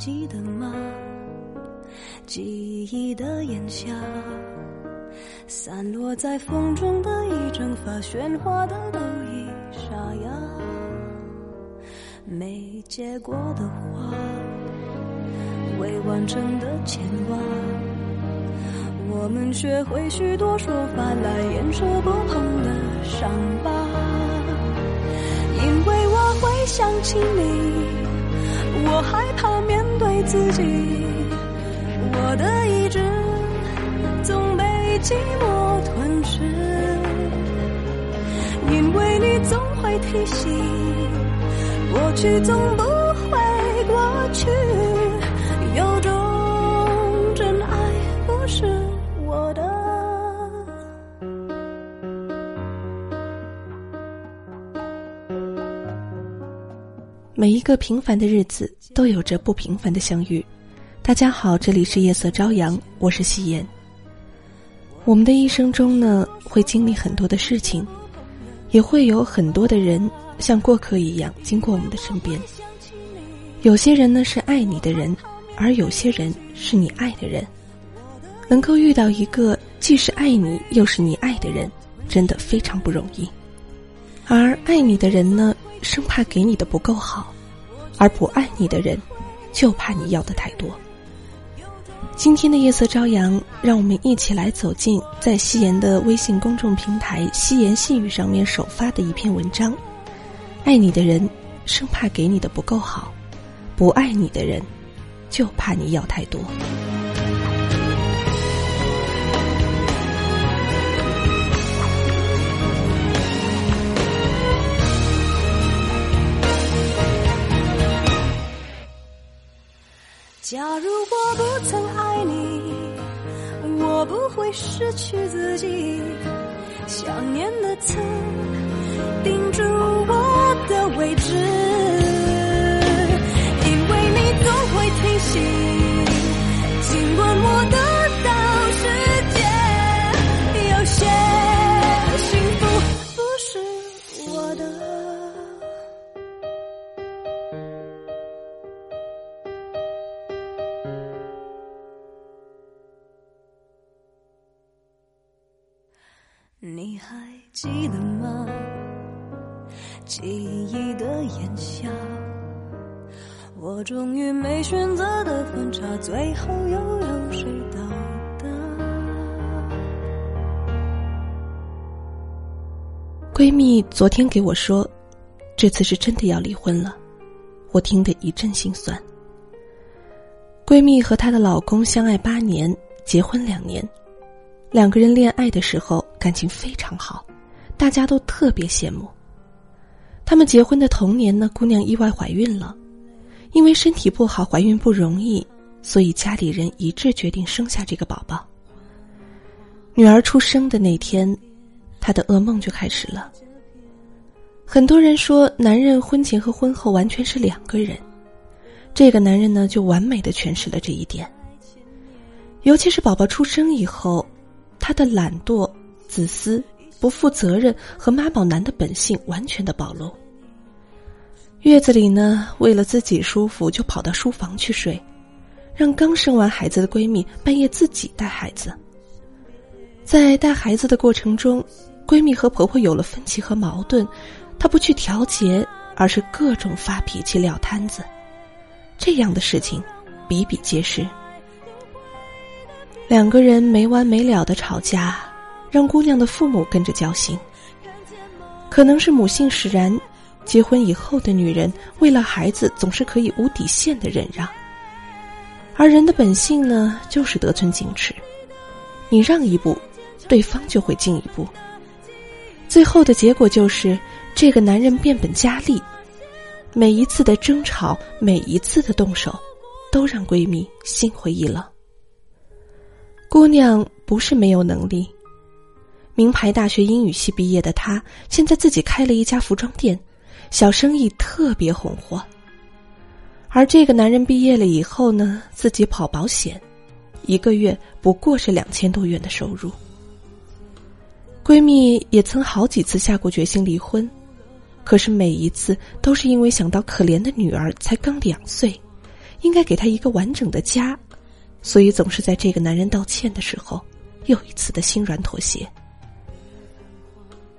记得吗？记忆的炎夏，散落在风中的一整发，喧哗的都已沙哑。没结果的花，未完成的牵挂。我们学会许多说法来掩饰不碰的伤疤，因为我会想起你，我害怕面对自己，我的意志总被寂寞吞噬，因为你总会提醒，过去总不会过去，有种真爱不是我的。每一个平凡的日子都有着不平凡的相遇。大家好，这里是夜色朝阳，我是夕颜。我们的一生中呢，会经历很多的事情，也会有很多的人像过客一样经过我们的身边。有些人呢是爱你的人，而有些人是你爱的人。能够遇到一个既是爱你又是你爱的人，真的非常不容易。而爱你的人呢，生怕给你的不够好，而不爱你的人，就怕你要的太多。今天的夜色朝阳，让我们一起来走进在夕颜的微信公众平台“夕颜细语”上面首发的一篇文章：爱你的人，生怕给你的不够好；不爱你的人，就怕你要太多。假如我不曾爱你，我不会失去自己。想念的刺钉住我的位置，因为你总会提醒，记得吗？记忆的炎夏，我终于没选择的分岔，最后又有谁到达？闺蜜昨天给我说，这次是真的要离婚了，我听得一阵心酸。闺蜜和她的老公相爱八年，结婚两年。两个人恋爱的时候感情非常好，大家都特别羡慕。他们结婚的同年呢，姑娘意外怀孕了，因为身体不好，怀孕不容易，所以家里人一致决定生下这个宝宝。女儿出生的那天，她的噩梦就开始了。很多人说，男人婚前和婚后完全是两个人，这个男人呢，就完美的诠释了这一点。尤其是宝宝出生以后。他的懒惰、自私、不负责任和妈宝男的本性完全的暴露。月子里呢，为了自己舒服，就跑到书房去睡，让刚生完孩子的闺蜜半夜自己带孩子。在带孩子的过程中，闺蜜和婆婆有了分歧和矛盾，她不去调节，而是各种发脾气、撂摊子，这样的事情比比皆是。两个人没完没了的吵架，让姑娘的父母跟着交心。可能是母性使然，结婚以后的女人为了孩子总是可以无底线的忍让，而人的本性呢，就是得寸进尺。你让一步，对方就会进一步。最后的结果就是，这个男人变本加厉，每一次的争吵，每一次的动手，都让闺蜜心灰意冷。姑娘不是没有能力，名牌大学英语系毕业的她，现在自己开了一家服装店，小生意特别红火。而这个男人毕业了以后呢，自己跑保险，一个月不过是两千多元的收入。闺蜜也曾好几次下过决心离婚，可是每一次都是因为想到可怜的女儿才刚两岁，应该给她一个完整的家，所以总是在这个男人道歉的时候，又一次的心软妥协。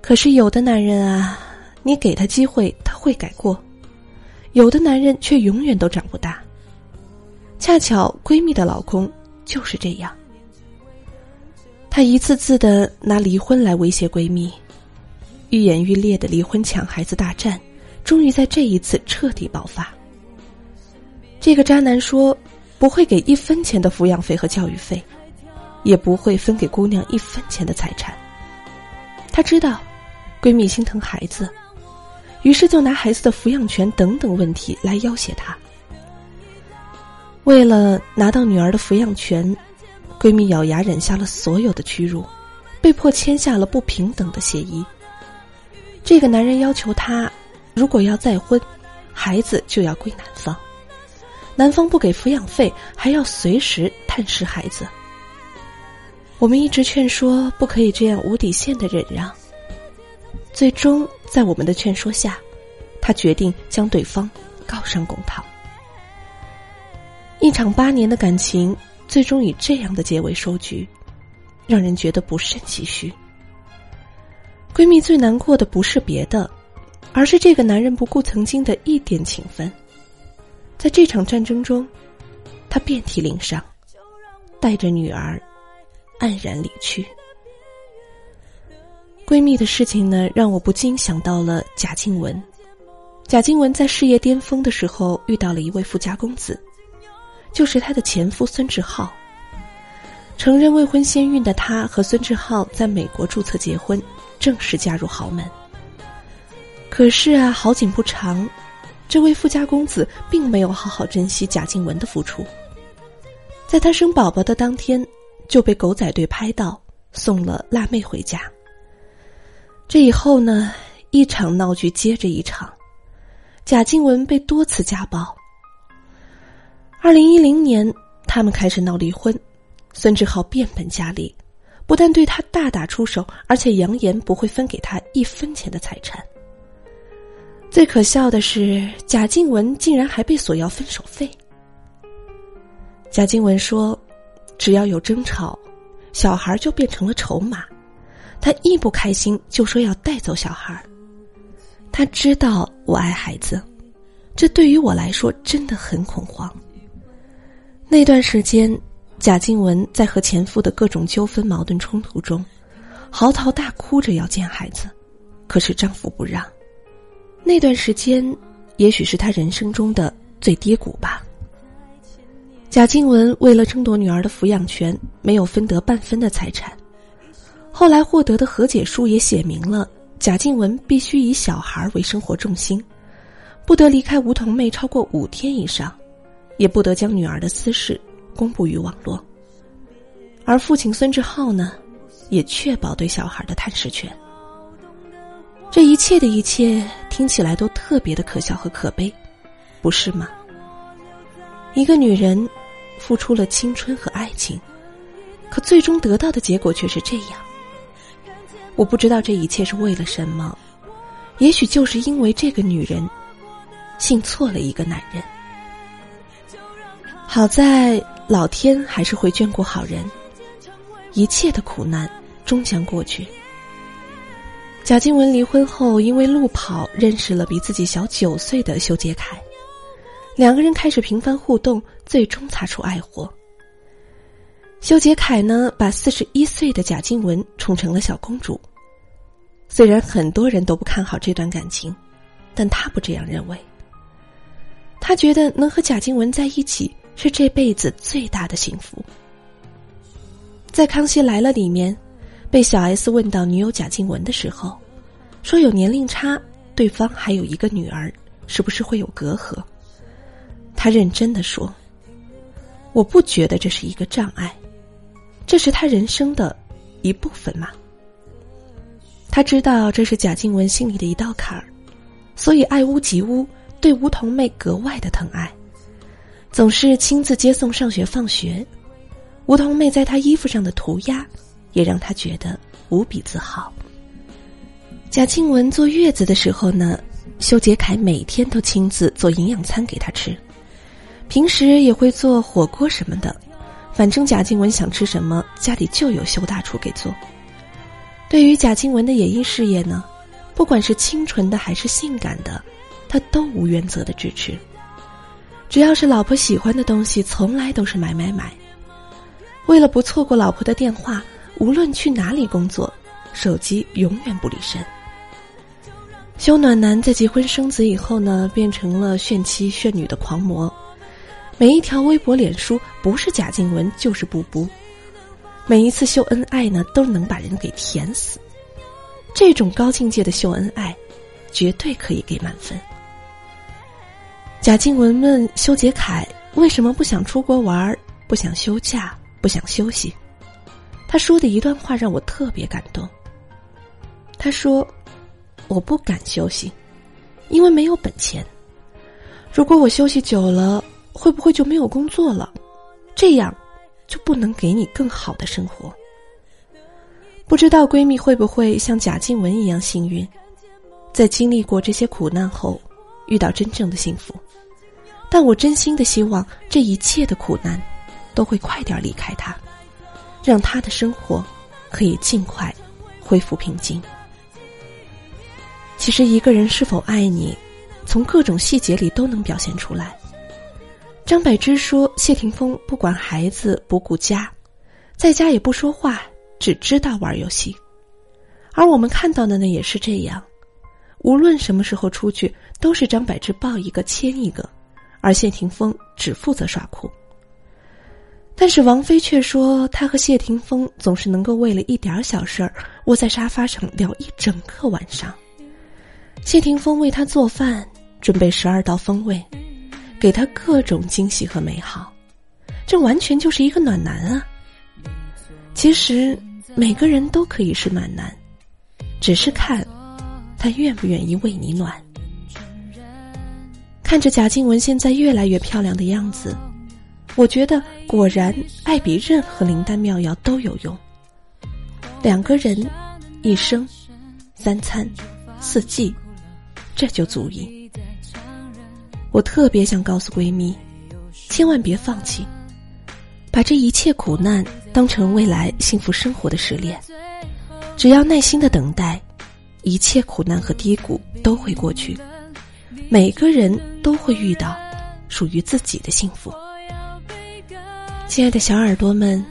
可是有的男人啊，你给他机会他会改过；有的男人却永远都长不大。恰巧闺蜜的老公就是这样，他一次次的拿离婚来威胁闺蜜，愈演愈烈的离婚抢孩子大战，终于在这一次彻底爆发。这个渣男说，不会给一分钱的抚养费和教育费，也不会分给姑娘一分钱的财产。他知道，闺蜜心疼孩子，于是就拿孩子的抚养权等等问题来要挟她。为了拿到女儿的抚养权，闺蜜咬牙忍下了所有的屈辱，被迫签下了不平等的协议。这个男人要求她，如果要再婚，孩子就要归男方。男方不给抚养费，还要随时探视孩子。我们一直劝说不可以这样无底线的忍让。最终，在我们的劝说下，他决定将对方告上公堂。一场八年的感情，最终以这样的结尾收局，让人觉得不胜唏嘘。闺蜜最难过的不是别的，而是这个男人不顾曾经的一点情分。在这场战争中，他遍体鳞伤，带着女儿黯然离去。闺蜜的事情呢，让我不禁想到了贾静雯。贾静雯在事业巅峰的时候遇到了一位富家公子，就是她的前夫孙志浩。承认未婚先孕的她和孙志浩在美国注册结婚，正式嫁入豪门。可是啊，好景不长。这位富家公子并没有好好珍惜贾静雯的付出，在她生宝宝的当天就被狗仔队拍到送了辣妹回家。这以后呢，一场闹剧接着一场，贾静雯被多次家暴。二零一零年，他们开始闹离婚，孙志浩变本加厉，不但对她大打出手，而且扬言不会分给她一分钱的财产。最可笑的是，贾静雯竟然还被索要分手费。贾静雯说：“只要有争吵，小孩就变成了筹码。她一不开心就说要带走小孩。她知道我爱孩子，这对于我来说真的很恐慌。那段时间，贾静雯在和前夫的各种纠纷、矛盾冲突中，嚎啕大哭着要见孩子，可是丈夫不让。”那段时间，也许是他人生中的最低谷吧。贾静雯为了争夺女儿的抚养权，没有分得半分的财产。后来获得的和解书也写明了，贾静雯必须以小孩为生活重心，不得离开梧桐妹超过五天以上，也不得将女儿的私事公布于网络。而父亲孙志浩呢，也确保对小孩的探视权。这一切的一切听起来都特别的可笑和可悲，不是吗？一个女人付出了青春和爱情，可最终得到的结果却是这样。我不知道这一切是为了什么，也许就是因为这个女人信错了一个男人。好在老天还是会眷顾好人，一切的苦难终将过去。贾静雯离婚后，因为路跑认识了比自己小九岁的修杰楷，两个人开始频繁互动，最终擦出爱火。修杰楷呢，把四十一岁的贾静雯宠成了小公主。虽然很多人都不看好这段感情，但他不这样认为。他觉得能和贾静雯在一起是这辈子最大的幸福。在《康熙来了》里面。被小 S 问到女友贾静雯的时候，说有年龄差，对方还有一个女儿，是不是会有隔阂？他认真的说：“我不觉得这是一个障碍，这是他人生的一部分嘛。”他知道这是贾静雯心里的一道坎儿，所以爱屋及乌，对梧桐妹格外的疼爱，总是亲自接送上学放学。梧桐妹在他衣服上的涂鸦。也让他觉得无比自豪。贾静雯坐月子的时候呢，修杰楷每天都亲自做营养餐给她吃，平时也会做火锅什么的，反正贾静雯想吃什么，家里就有修大厨给做。对于贾静雯的演艺事业呢，不管是清纯的还是性感的，他都无原则的支持。只要是老婆喜欢的东西，从来都是买买买。为了不错过老婆的电话，无论去哪里工作，手机永远不离身。修暖男在结婚生子以后呢，变成了炫妻炫女的狂魔。每一条微博、脸书，不是贾静雯就是布布。每一次秀恩爱呢，都能把人给甜死。这种高境界的秀恩爱，绝对可以给满分。贾静雯问修杰楷为什么不想出国玩，不想休假，不想休息。他说的一段话让我特别感动。他说：“我不敢休息，因为没有本钱。如果我休息久了。”会不会就没有工作了？这样就不能给你更好的生活。不知道闺蜜会不会像贾静雯一样幸运，在经历过这些苦难后，遇到真正的幸福。但我真心的希望这一切的苦难都会快点离开她，让她的生活可以尽快恢复平静。其实一个人是否爱你，从各种细节里都能表现出来。张柏芝说：“谢霆锋不管孩子，不顾家，在家也不说话，只知道玩游戏。而我们看到的呢，也是这样。无论什么时候出去，都是张柏芝抱一个牵一个，而谢霆锋只负责耍酷。但是王菲却说，她和谢霆锋总是能够为了一点小事儿窝在沙发上聊一整个晚上。谢霆锋为她做饭，准备十二道风味。”给他各种惊喜和美好，这完全就是一个暖男啊！其实每个人都可以是暖男，只是看他愿不愿意为你暖。看着贾静雯现在越来越漂亮的样子，我觉得果然爱比任何灵丹妙药都有用。两个人，一生，三餐，四季，这就足以。我特别想告诉闺蜜，千万别放弃，把这一切苦难当成未来幸福生活的试炼。只要耐心的等待，一切苦难和低谷都会过去。每个人都会遇到属于自己的幸福。亲爱的小耳朵们，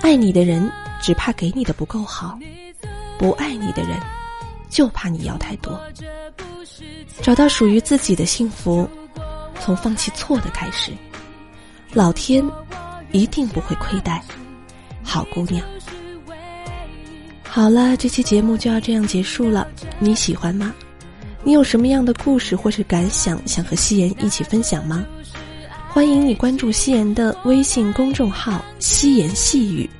爱你的人只怕给你的不够好，不爱你的人就怕你要太多。找到属于自己的幸福，从放弃错的开始，老天一定不会亏待好姑娘。好了，这期节目就要这样结束了，你喜欢吗？你有什么样的故事或是感想想和夕颜一起分享吗？欢迎你关注夕颜的微信公众号“夕颜细语”，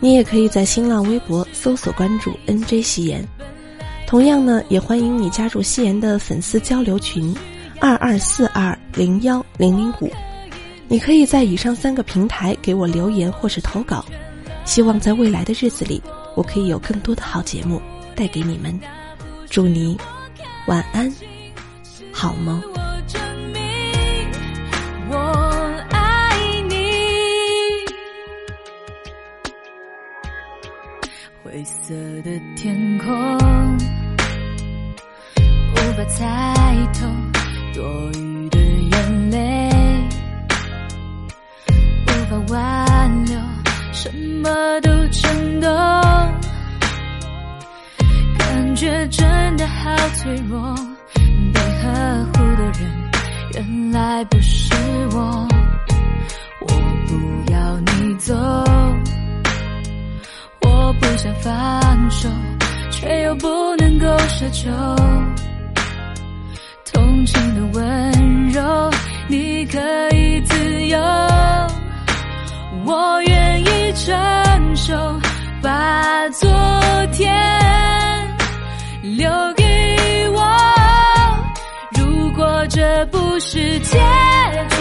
你也可以在新浪微博搜索关注 “nj 夕颜”。同样呢，也欢迎你加入夕颜的粉丝交流群，二二四二零幺零零五。你可以在以上三个平台给我留言或是投稿。希望在未来的日子里，我可以有更多的好节目带给你们。祝你晚安，好梦。灰色的天空。无法猜透多余的眼泪，无法挽留，什么都震动，感觉真的好脆弱。被呵护的人原来不是我，我不要你走，想放手，却又不能够奢求。同情的温柔，你可以自由，我愿意承受，把昨天留给我。如果这不是结局。